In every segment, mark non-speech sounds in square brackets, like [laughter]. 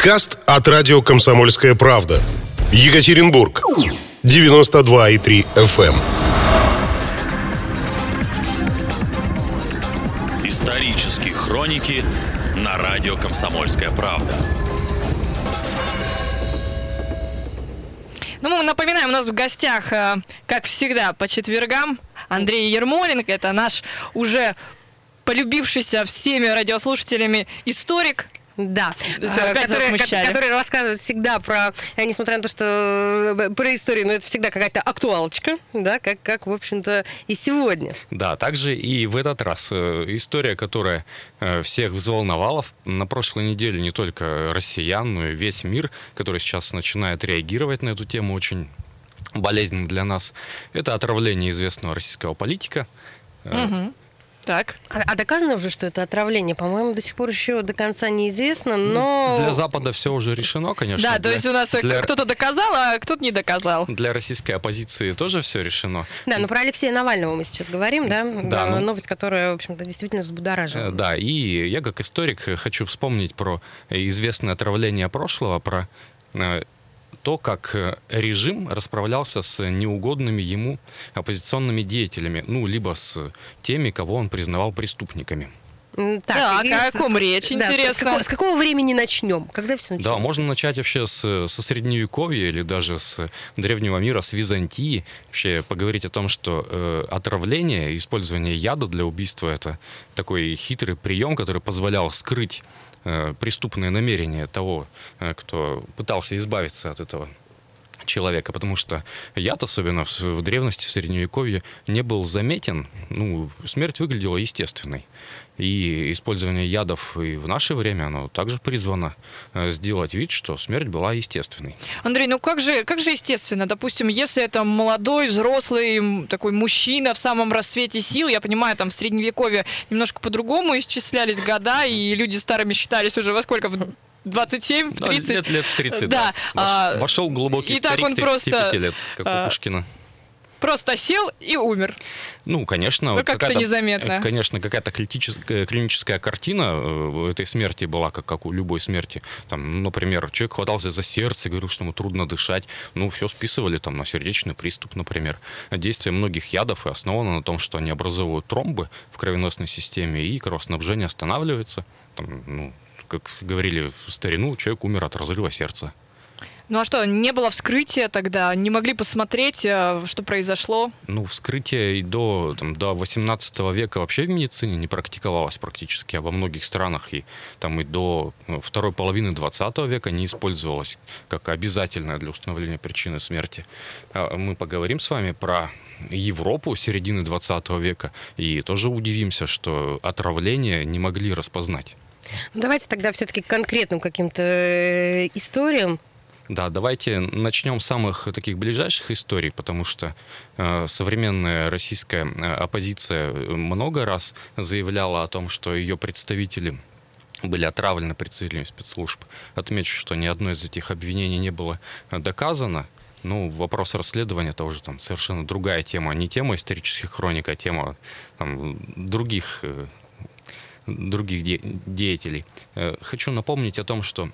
Подкаст от радио «Комсомольская правда». Екатеринбург. 92,3 FM. Исторические хроники на радио «Комсомольская правда». Ну, мы напоминаем, у нас в гостях, э, как всегда, по четвергам Андрей Ермоленко. Это наш уже полюбившийся всеми радиослушателями историк, Да, засмущали. который рассказывает всегда про, э, несмотря на то, что э, про историю, но это всегда какая-то актуалочка, да, как, как в общем-то, и сегодня. Да, также и в этот раз э, история, которая всех взволновала в- на прошлой неделе не только россиян, но и весь мир, который сейчас начинает реагировать на эту тему очень болезненно для нас. Это отравление известного российского политика. Мгм. Так. А, а доказано уже, что это отравление? По-моему, до сих пор еще до конца неизвестно, но... Для Запада все уже решено, конечно. да, то Для- есть у нас э, для- кто-то доказал, а кто-то не доказал. Для российской оппозиции тоже все решено. Да, но про Алексея Навального мы сейчас говорим, да? Да, ну- Новость, которая, в общем-то, действительно Э, взбудоражила. Да, и я как историк э, хочу вспомнить про э, известное отравление прошлого, про э, то, как э, режим расправлялся с неугодными ему оппозиционными деятелями, ну, либо с теми, кого он признавал преступниками. М, Так, и о с- ком речь, да, с интересно. какого- С какого времени начнем? Когда все началось? Да, можно начать вообще с, со средневековья или даже с древнего мира, с Византии. Вообще поговорить о том, что э, отравление, использование яда для убийства это такой хитрый прием, который позволял скрыть э, преступные намерения того, э, кто пытался избавиться от этого человека, потому что яд, особенно в, в древности, в средневековье, не был заметен. Ну, смерть выглядела естественной. И использование ядов и в наше время, оно также призвано э, сделать вид, что смерть была естественной. Андрей, ну как же, как же естественно, допустим, если это молодой, взрослый, такой мужчина в самом расцвете сил, я понимаю, там в средневековье немножко по-другому исчислялись года, и люди старыми считались уже во сколько? В 27, в Да, 30? лет, лет в 30, Да, да. а, Вош- Вошел глубокий и так старик он 35 просто, лет, как а, у Пушкина. Просто сел и умер. Ну, конечно, Ну, как-то незаметно. э, Конечно, какая-то клиническая, клиническая картина э, этой смерти была, как, как у любой смерти. Там, например, человек хватался за сердце, говорил, что ему трудно дышать. Ну, все списывали там на сердечный приступ, например. Действие многих ядов и основано на том, что они образовывают тромбы в кровеносной системе, и кровоснабжение останавливается. Там, ну, как говорили в старину, человек умер от разрыва сердца. Ну а что, не было вскрытия тогда? Не могли посмотреть, э, что произошло? Ну, вскрытие и до, там, до 18 века вообще в медицине не практиковалось практически, а во многих странах и там и до ну, второй половины 20 века не использовалось как обязательное для установления причины смерти. А Мы поговорим с вами про Европу середины 20 века и тоже удивимся, что отравление не могли распознать. Ну, Давайте тогда все-таки к конкретным каким-то э, историям. Да, давайте начнем с самых таких ближайших историй, потому что э, современная российская э, оппозиция много раз заявляла о том, что ее представители были отравлены представителями спецслужб. Отмечу, что ни одно из этих обвинений не было э, доказано. Ну, вопрос расследования это уже там совершенно другая тема, не тема исторических хроник, а тема там, других, э, других де- деятелей. Э, Хочу напомнить о том, что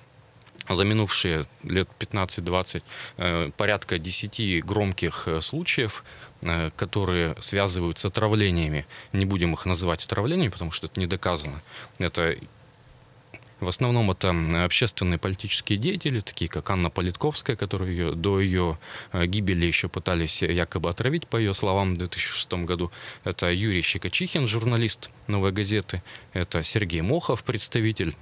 за минувшие лет 15-20 э, порядка 10 громких э, случаев, которые связывают с отравлениями. Не будем их называть отравлениями, потому что это не доказано. Это в основном это общественные политические деятели, такие как Анна Политковская, которую ее, до ее э, гибели еще пытались якобы отравить, по ее словам, в 2006 году. Это Юрий Щекочихин, журналист «Новой газеты». Это Сергей Мохов, представитель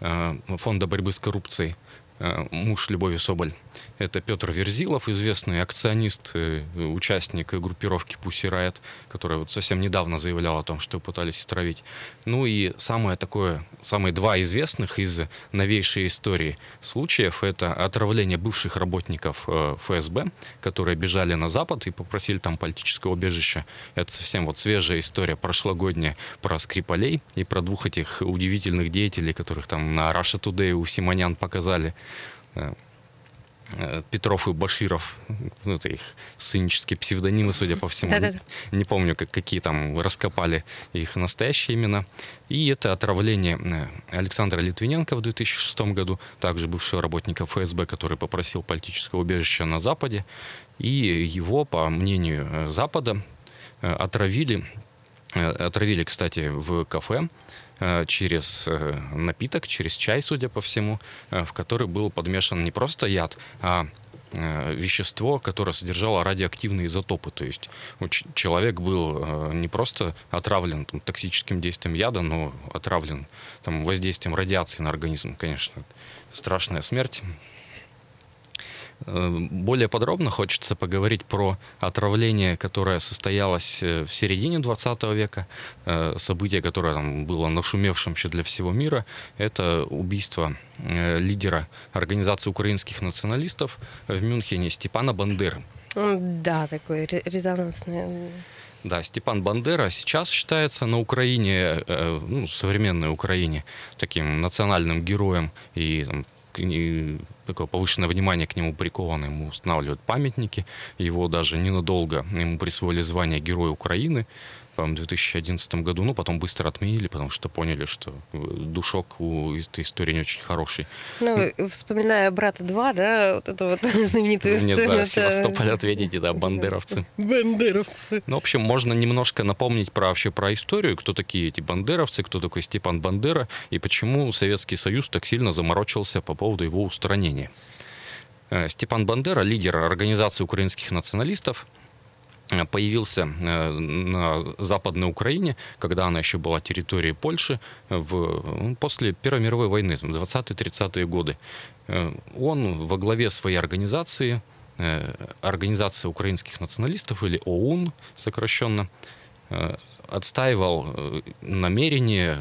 э, Фонда борьбы с коррупцией, э, муж Любови Соболь. Это Петр Верзилов, известный акционист, э, участник группировки Pussy Riot, который вот совсем недавно заявлял о том, что пытались отравить. Ну и самое такое, самые два известных из новейшей истории случаев это отравление бывших работников э, ФСБ, которые бежали на Запад и попросили там политического убежища. Это совсем вот свежая история прошлогодняя про Скрипалей и про двух этих удивительных деятелей, которых там на Russia Today у Симонян показали. Э, Петров и Баширов, ну, это их сценические псевдонимы, судя по всему. Да-да-да. Не помню, как, какие там раскопали их настоящие имена. И это отравление э, Александра Литвиненко в 2006 году, также бывшего работника ФСБ, который попросил политическое убежище на Западе. И его, по мнению э, Запада, отравили, отравили, кстати, в кафе через э, напиток, через чай, судя по всему, э, в который был подмешан не просто яд, а э, вещество, которое содержало радиоактивные изотопы. То есть человек был э, не просто отравлен там, токсическим действием яда, но отравлен там, воздействием радиации на организм. Конечно, страшная смерть. Э, Более подробно хочется поговорить про отравление, которое состоялось э, в середине 20 века. Э, Событие, которое там было нашумевшим еще для всего мира, это убийство лидера Организации украинских националистов в Мюнхене Степана Бандеры. Да, такой ре- резонансный. Да, Степан Бандера сейчас считается на Украине, э, ну, современной Украине, таким национальным героем, и там, и такое повышенное внимание к нему приковано, ему устанавливают памятники, его даже ненадолго, ему присвоили звание Героя Украины, по-моему, в 2011 году, ну, потом быстро отменили, потому что поняли, что э, душок у этой истории не очень хороший. Ну, вспоминая «Брата 2», да, вот эту вот [laughs] знаменитую Мне сцену. за это- Севастополь ответите, да, бандеровцы. Бандеровцы. Ну, в общем, можно немножко напомнить про вообще про историю, кто такие эти бандеровцы, кто такой Степан Бандера и почему Советский Союз так сильно заморочился по поводу его устранения. Э, Степан Бандера, лидер организации украинских националистов, э, появился э, на Западной Украине, когда она еще была территорией Польши, в, ну, после Первой мировой войны, там, 20-30-е годы. Э, Он во главе своей организации, э, Организация украинских националистов, или ОУН сокращенно, отстаивал намерение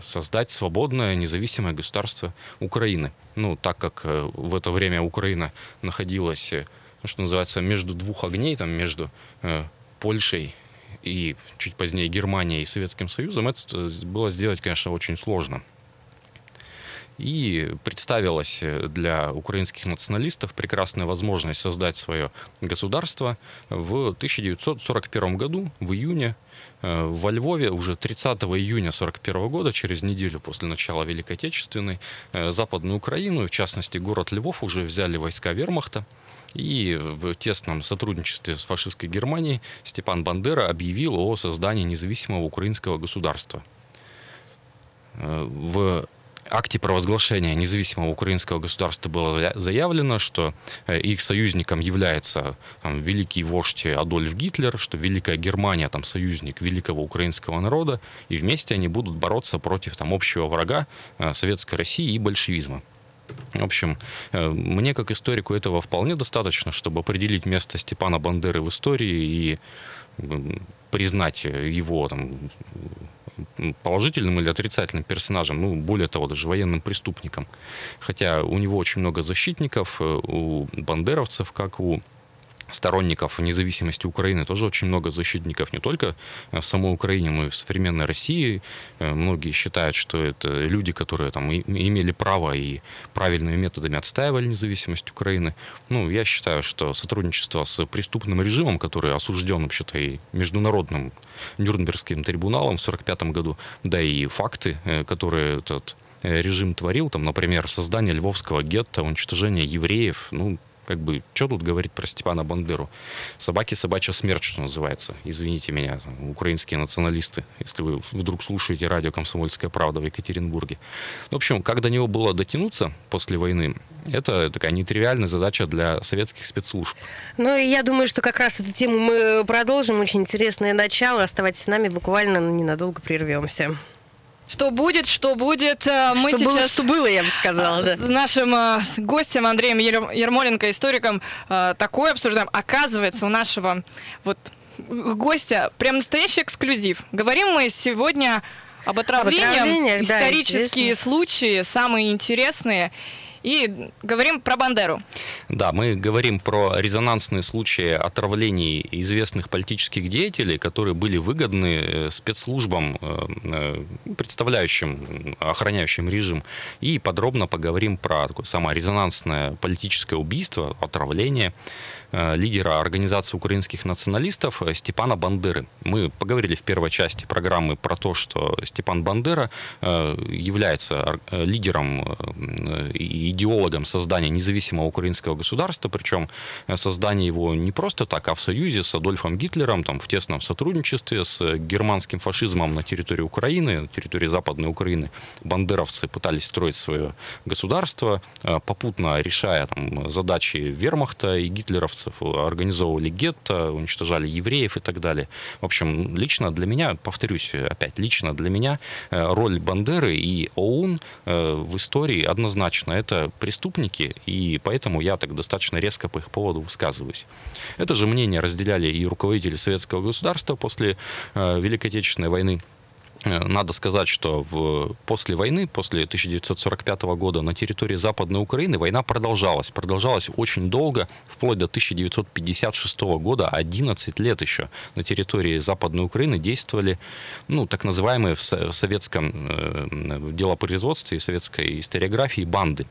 создать свободное независимое государство Украины. Ну, так как в это время Украина находилась, что называется, между двух огней, там, между э, Польшей и чуть позднее Германией и Советским Союзом, это э, было сделать, конечно, очень сложно. И представилась э, для украинских националистов прекрасная возможность создать свое государство в 1941 году, в июне, э, во Львове уже 30 июня 1941 года, через неделю после начала Великой Отечественной, Западную Украину, в частности город Львов, уже взяли войска вермахта. И в тесном сотрудничестве с фашистской Германией Степан Бандера объявил о создании независимого украинского государства. Э, В акте провозглашения независимого украинского государства было зая- заявлено, что э, их союзником является там, великий вождь Адольф Гитлер, что Великая Германия там союзник великого украинского народа, и вместе они будут бороться против там общего врага э, Советской России и большевизма. В общем, э, мне как историку этого вполне достаточно, чтобы определить место Степана Бандеры в истории и признать его там, положительным или отрицательным персонажем, ну, более того, даже военным преступником. Хотя у него очень много защитников, э, у бандеровцев, как у сторонников независимости Украины тоже очень много защитников не только в самой Украине, но и в современной России. Э, Многие считают, что это люди, которые там имели право и правильными методами отстаивали независимость Украины. Ну, я считаю, что сотрудничество с преступным режимом, который осужден вообще-то и международным Нюрнбергским трибуналом в 1945 году, да и факты, э, которые этот э, режим творил, там, например, создание львовского гетто, уничтожение евреев, ну, как бы, что тут говорить про Степана Бандеру? Собаки собачья смерть, что называется. Извините меня, там, украинские националисты, если вы вдруг слушаете радио «Комсомольская правда» в Екатеринбурге. В общем, как до него было дотянуться после войны, это такая нетривиальная задача для советских спецслужб. Ну, и я думаю, что как раз эту тему мы продолжим. Очень интересное начало. Оставайтесь с нами, буквально ненадолго прервемся. Что будет, что будет, э, мы что, сейчас... было, что было, я бы сказала, да. С нашим э, гостем Андреем Ер- Ермоленко, историком, э, такое обсуждаем. Оказывается, у нашего вот гостя прям настоящий эксклюзив. Говорим мы сегодня об отравлениях, отравлениях, да, исторические интересно. случаи, самые интересные. И говорим про Бандеру. Да, мы говорим про резонансные случаи отравлений известных политических деятелей, которые были выгодны э, спецслужбам, э, э, представляющим, охраняющим режим. И подробно поговорим про такое самое резонансное политическое убийство, отравление лидера Организации украинских националистов э, Степана Бандеры. Мы поговорили в первой части программы про то, что Степан Бандера э, является лидером и идеологом создания независимого украинского государства, причем создание его не просто так, а в союзе с Адольфом Гитлером, там, в тесном сотрудничестве с германским фашизмом на территории Украины, на территории Западной Украины. Бандеровцы пытались строить свое государство, попутно решая там, задачи вермахта и гитлеровцев немцев, организовывали гетто, уничтожали евреев и так далее. В общем, лично для меня, повторюсь опять, лично для меня э, роль Бандеры и ОУН э, в истории однозначно. Это преступники, и поэтому я так достаточно резко по их поводу высказываюсь. Это же мнение разделяли и руководители советского государства после э, Великой Отечественной войны. Э, надо сказать, что в, после войны, после 1945 года на территории Западной Украины война продолжалась. Продолжалась очень долго, вплоть до 1956 года, 11 лет еще на территории Западной Украины действовали ну, так называемые в советском э, делопроизводстве и советской историографии банды.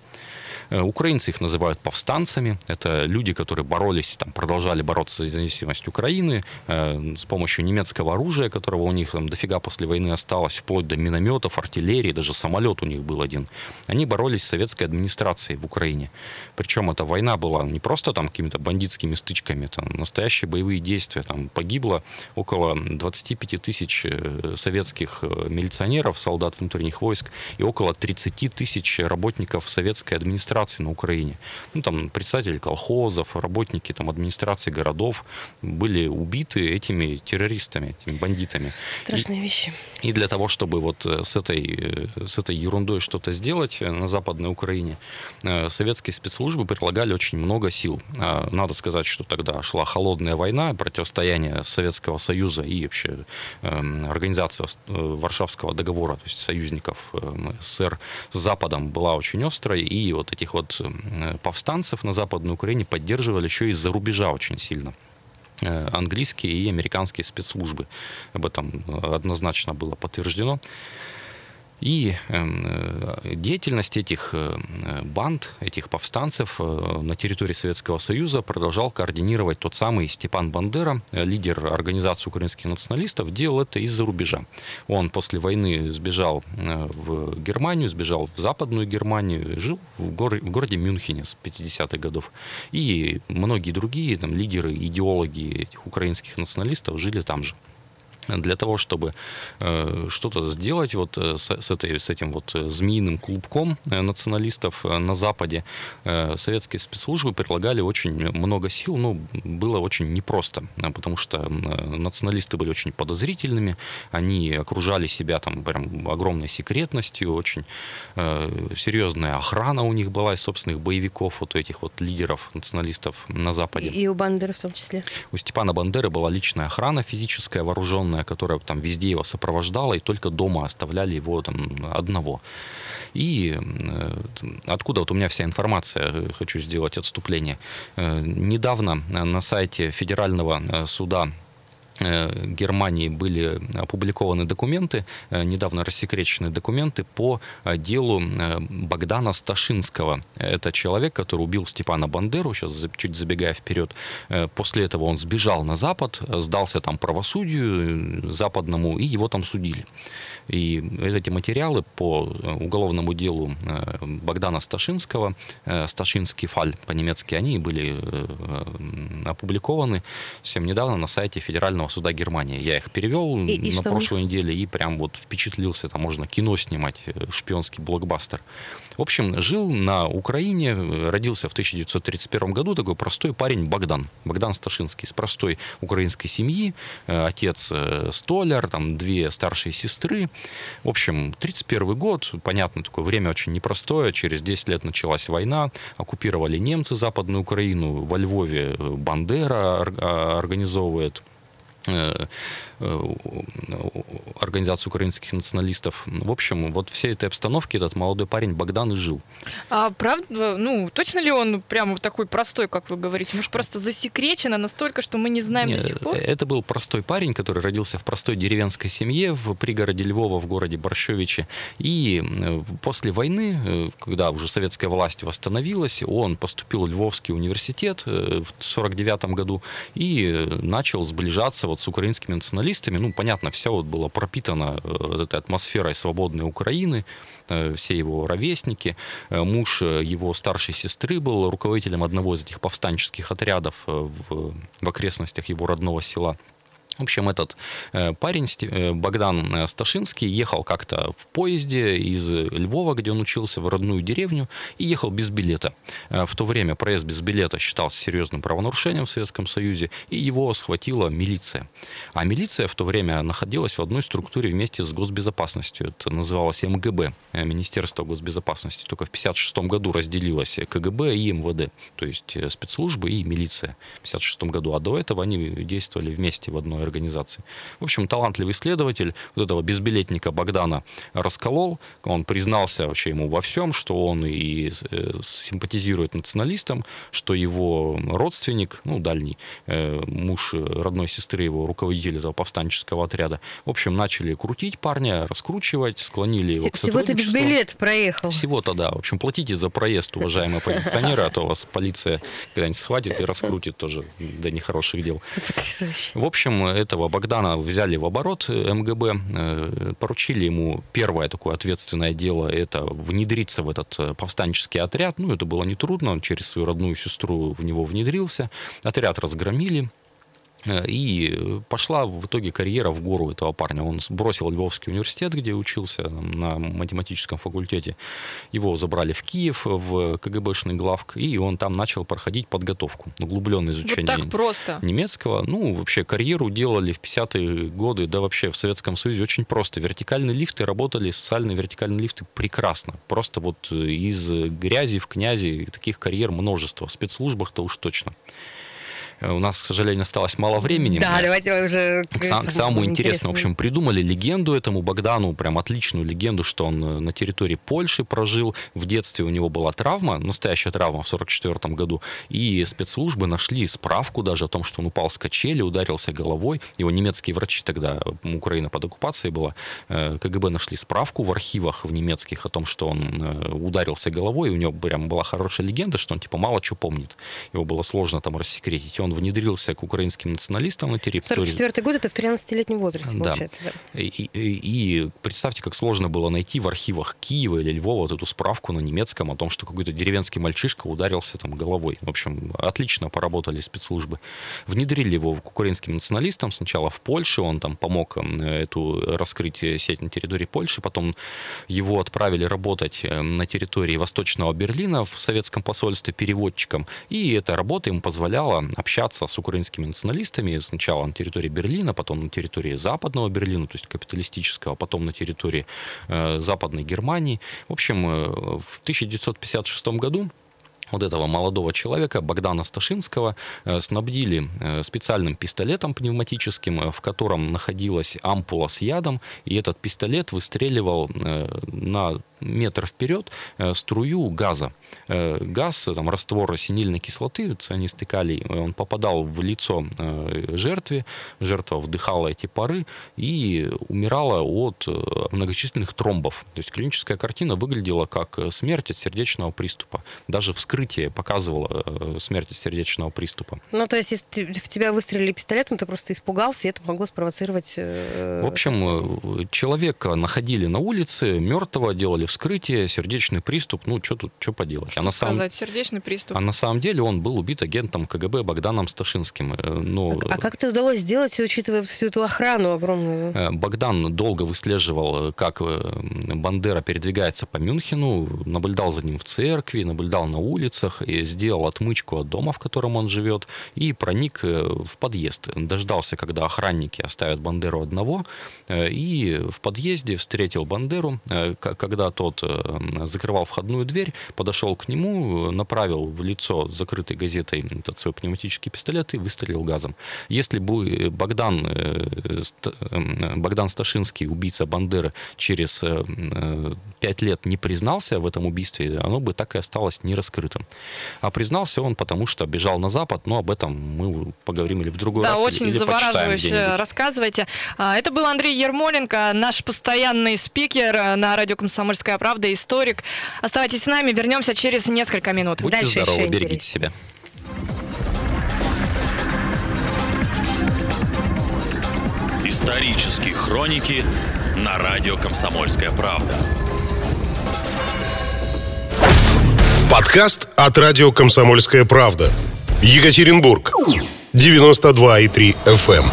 Э, украинцы их называют повстанцами. Это люди, которые боролись, там, продолжали бороться за независимость Украины э, с помощью немецкого оружия, которого у них там, дофига после войны осталось, вплоть до минометов, артиллерии, даже самолет у них был один. Они боролись с советской администрацией в Украине. Причем эта война была не просто там какими-то бандитскими стычками, это настоящие боевые действия. Там погибло около 25 тысяч э, советских милиционеров, солдат внутренних войск и около 30 тысяч работников советской администрации администрации на Украине. Ну, там представители колхозов, работники там, администрации городов были убиты этими террористами, этими бандитами. Страшные и, вещи. И для того, чтобы вот э, с этой, э, с этой ерундой что-то сделать э, на Западной Украине, советские спецслужбы прилагали очень много сил. А, надо сказать, что тогда шла холодная война, противостояние Советского Союза и вообще эм, организация Варшавского договора, то есть союзников СССР с Западом была очень острой, и вот эти этих вот повстанцев на Западной Украине поддерживали еще из-за рубежа очень сильно э, английские и американские спецслужбы. Об этом э, однозначно было подтверждено. И эм, э, деятельность этих э, банд, этих повстанцев э, на территории Советского Союза продолжал координировать тот самый Степан Бандера, лидер организации украинских националистов, делал это из-за рубежа. Он после войны сбежал в Германию, сбежал в Западную Германию, жил в, гор- в городе Мюнхене с 50-х годов. И многие другие там, лидеры, идеологи этих украинских националистов жили там же для того, чтобы э, что-то сделать вот э, с, с, этой, с этим вот э, змеиным клубком э, националистов на Западе, э, советские спецслужбы предлагали очень много сил, но было очень непросто, потому что националисты были очень подозрительными, они окружали себя там прям огромной секретностью, очень э, серьезная охрана у них была из собственных боевиков, вот этих вот лидеров националистов на Западе. И, и у Бандеры в том числе. У Степана Бандеры была личная охрана физическая, вооруженная огромная, которая там везде его сопровождала, и только дома оставляли его там одного. И э, откуда вот у меня вся информация, э, хочу сделать отступление. Э, недавно на сайте Федерального суда Германии были опубликованы документы, э, недавно рассекреченные документы по э, делу Богдана Сташинского. Это человек, который убил Степана Бандеру, сейчас чуть забегая вперед. После этого он сбежал на Запад, сдался там правосудию западному, и его там судили. И эти материалы по уголовному делу Богдана Сташинского, Сташинский фаль по-немецки, они были опубликованы совсем недавно на сайте Федерального Верховного суда Германии. Я их перевел и, и на прошлой неделе и прям вот впечатлился. Там можно кино снимать, э, шпионский блокбастер. В общем, жил на Украине, родился в 1931 году такой простой парень Богдан. Богдан Сташинский, из простой украинской семьи. Э, отец э, столяр, там две старшие сестры. В общем, 31 год, понятно, такое время очень непростое. Через 10 лет началась война. Оккупировали немцы Западную Украину. Во Львове Бандера организовывает э, э, организацию украинских националистов. В общем, вот всей этой обстановке этот молодой парень Богдан и жил. А правда, ну, точно ли он прямо такой простой, как вы говорите? Может, просто засекречено настолько, что мы не знаем Нет, до сих пор? Это был простой парень, который родился в простой деревенской семье в пригороде Львова, в городе Борщевиче. И э, после войны, э, когда уже советская власть восстановилась, он поступил в Львовский университет э, в 1949 году и начал сближаться вот с украинскими националистами. Ну, понятно, все вот было пропитано э, этой атмосферой свободной Украины, э, все его ровесники. Э, Муж его старшей сестры был руководителем одного из этих повстанческих отрядов в, в окрестностях его родного села. В общем, этот э, парень, э, Богдан э, Сташинский, ехал как-то в поезде из Львова, где он учился, в родную деревню, и ехал без билета. В то время проезд без билета считался серьезным правонарушением в Советском Союзе, и его схватила милиция. А милиция в то время находилась в одной структуре вместе с госбезопасностью. Это называлось МГБ, Министерство госбезопасности. Только в 1956 году разделилось КГБ и МВД, то есть спецслужбы и милиция в 1956 году. А до этого они действовали вместе в одной организации. В общем, талантливый исследователь вот этого безбилетника Богдана расколол. Он признался вообще ему во всем, что он и э, симпатизирует националистам, что его родственник, ну, дальний, э, муж родной сестры его, руководитель этого повстанческого отряда, в общем, начали крутить парня, раскручивать, склонили его к Всего-то без билет проехал. Всего-то, да. В общем, платите за проезд, уважаемые оппозиционеры, а то вас полиция когда-нибудь схватит и раскрутит тоже до нехороших дел. Потрясающе. В общем, этого Богдана взяли в оборот э, МГБ, э, поручили ему первое такое ответственное дело, это внедриться в этот э, повстанческий отряд. Ну, это было нетрудно, он через свою родную сестру в него внедрился. Отряд разгромили, И пошла в итоге карьера в гору этого парня. Он бросил Львовский университет, где учился на математическом факультете. Его забрали в Киев, в КГБшный главк, и он там начал проходить подготовку, углубленное Вот изучение так просто. немецкого. Ну, вообще карьеру делали в 50-е годы, да вообще в Советском Союзе очень просто. Вертикальные лифты работали, социальные вертикальные лифты прекрасно. Просто вот э, из грязи в князи таких карьер множество. В спецслужбах-то уж точно. Э, У нас, к сожалению, осталось мало времени. Да, давайте уже К, сам- к самому интересному. В общем, придумали легенду этому Богдану, прям отличную легенду, что он э, на территории Польши прожил. В детстве у него была травма, настоящая травма в 1944 году. И спецслужбы нашли справку даже о том, что он упал с качели, ударился головой. Его немецкие врачи тогда, Украина под оккупацией была, э, КГБ нашли справку в архивах в немецких о том, что он ударился головой. И у него прям была хорошая легенда, что он типа мало что помнит. Его было сложно там рассекретить. И он внедрился к украинским националистам на территории. 44 год это в 13-летнем возрасте, Да. получается, да. И, и- и представьте, как сложно было найти в архивах Киева или Львова вот эту справку на немецком о том, что какой-то деревенский мальчишка ударился там головой. В общем, отлично поработали спецслужбы. Внедрили его к украинским националистам. Сначала в Польше, он там помог эту раскрыть сеть на территории Польши. Потом его отправили работать э, на территории Восточного Берлина в советском посольстве переводчиком. И эта работа ему позволяла общаться с украинскими националистами сначала на территории Берлина, потом на территории Западного Берлина, то есть капиталистического, а потом на территории э, Западной Германии. В общем, э, в 1956 году вот этого молодого человека, Богдана Сташинского, э, снабдили специальным пистолетом пневматическим, в котором находилась ампула с ядом, и этот пистолет выстреливал на метр вперед э, струю газа. Э, Газ, э, там, раствор синильной кислоты, цианистый калий, он попадал в лицо жертве, жертва вдыхала эти пары и умирала от многочисленных тромбов. То есть клиническая картина выглядела как смерть от сердечного приступа. Даже вскрытие показывало смерть от сердечного приступа. Ну, то есть, если в тебя выстрелили пистолетом, ты просто испугался, и это могло спровоцировать... В общем, человека находили на улице, мертвого, делали вскрытие, сердечный приступ, ну, что тут, что поделать. а, на самом, Сказать, сердечный приступ. а на самом деле он был убит агентом КГБ Богданом Сташинским. Э, Но А как это удалось сделать, учитывая всю эту охрану огромную? Э, Богдан долго выслеживал, э, как Бандера передвигается по Мюнхену, наблюдал за ним в церкви, наблюдал на улицах, и сделал отмычку от дома, в котором он живет, и проник в подъезд. Дождался, когда охранники оставят Бандеру одного, и в подъезде встретил Бандеру, когда тот э, закрывал входную дверь, подошел к нему, направил в лицо закрытой газетой этот свой пневматический пистолет и выстрелил газом. Если бы Богдан, э, Ст- э, Богдан Сташинский, убийца Бандеры, через пять лет не признался в этом убийстве, оно бы так и осталось нераскрытым. А признался он потому, что бежал на Запад, но об этом мы поговорим или в другой Да, раз, или- очень или завораживающе рассказывайте. А, Это был Андрей Ермоленко, наш постоянный спикер на радио «Комсомольская правда», историк. Оставайтесь с нами, вернемся через несколько минут. Будьте Дальше здоровы, еще берегите интереснее. себя. Исторические хроники на радио «Комсомольская правда». Подкаст от радио «Комсомольская правда». Екатеринбург. 92,3 FM.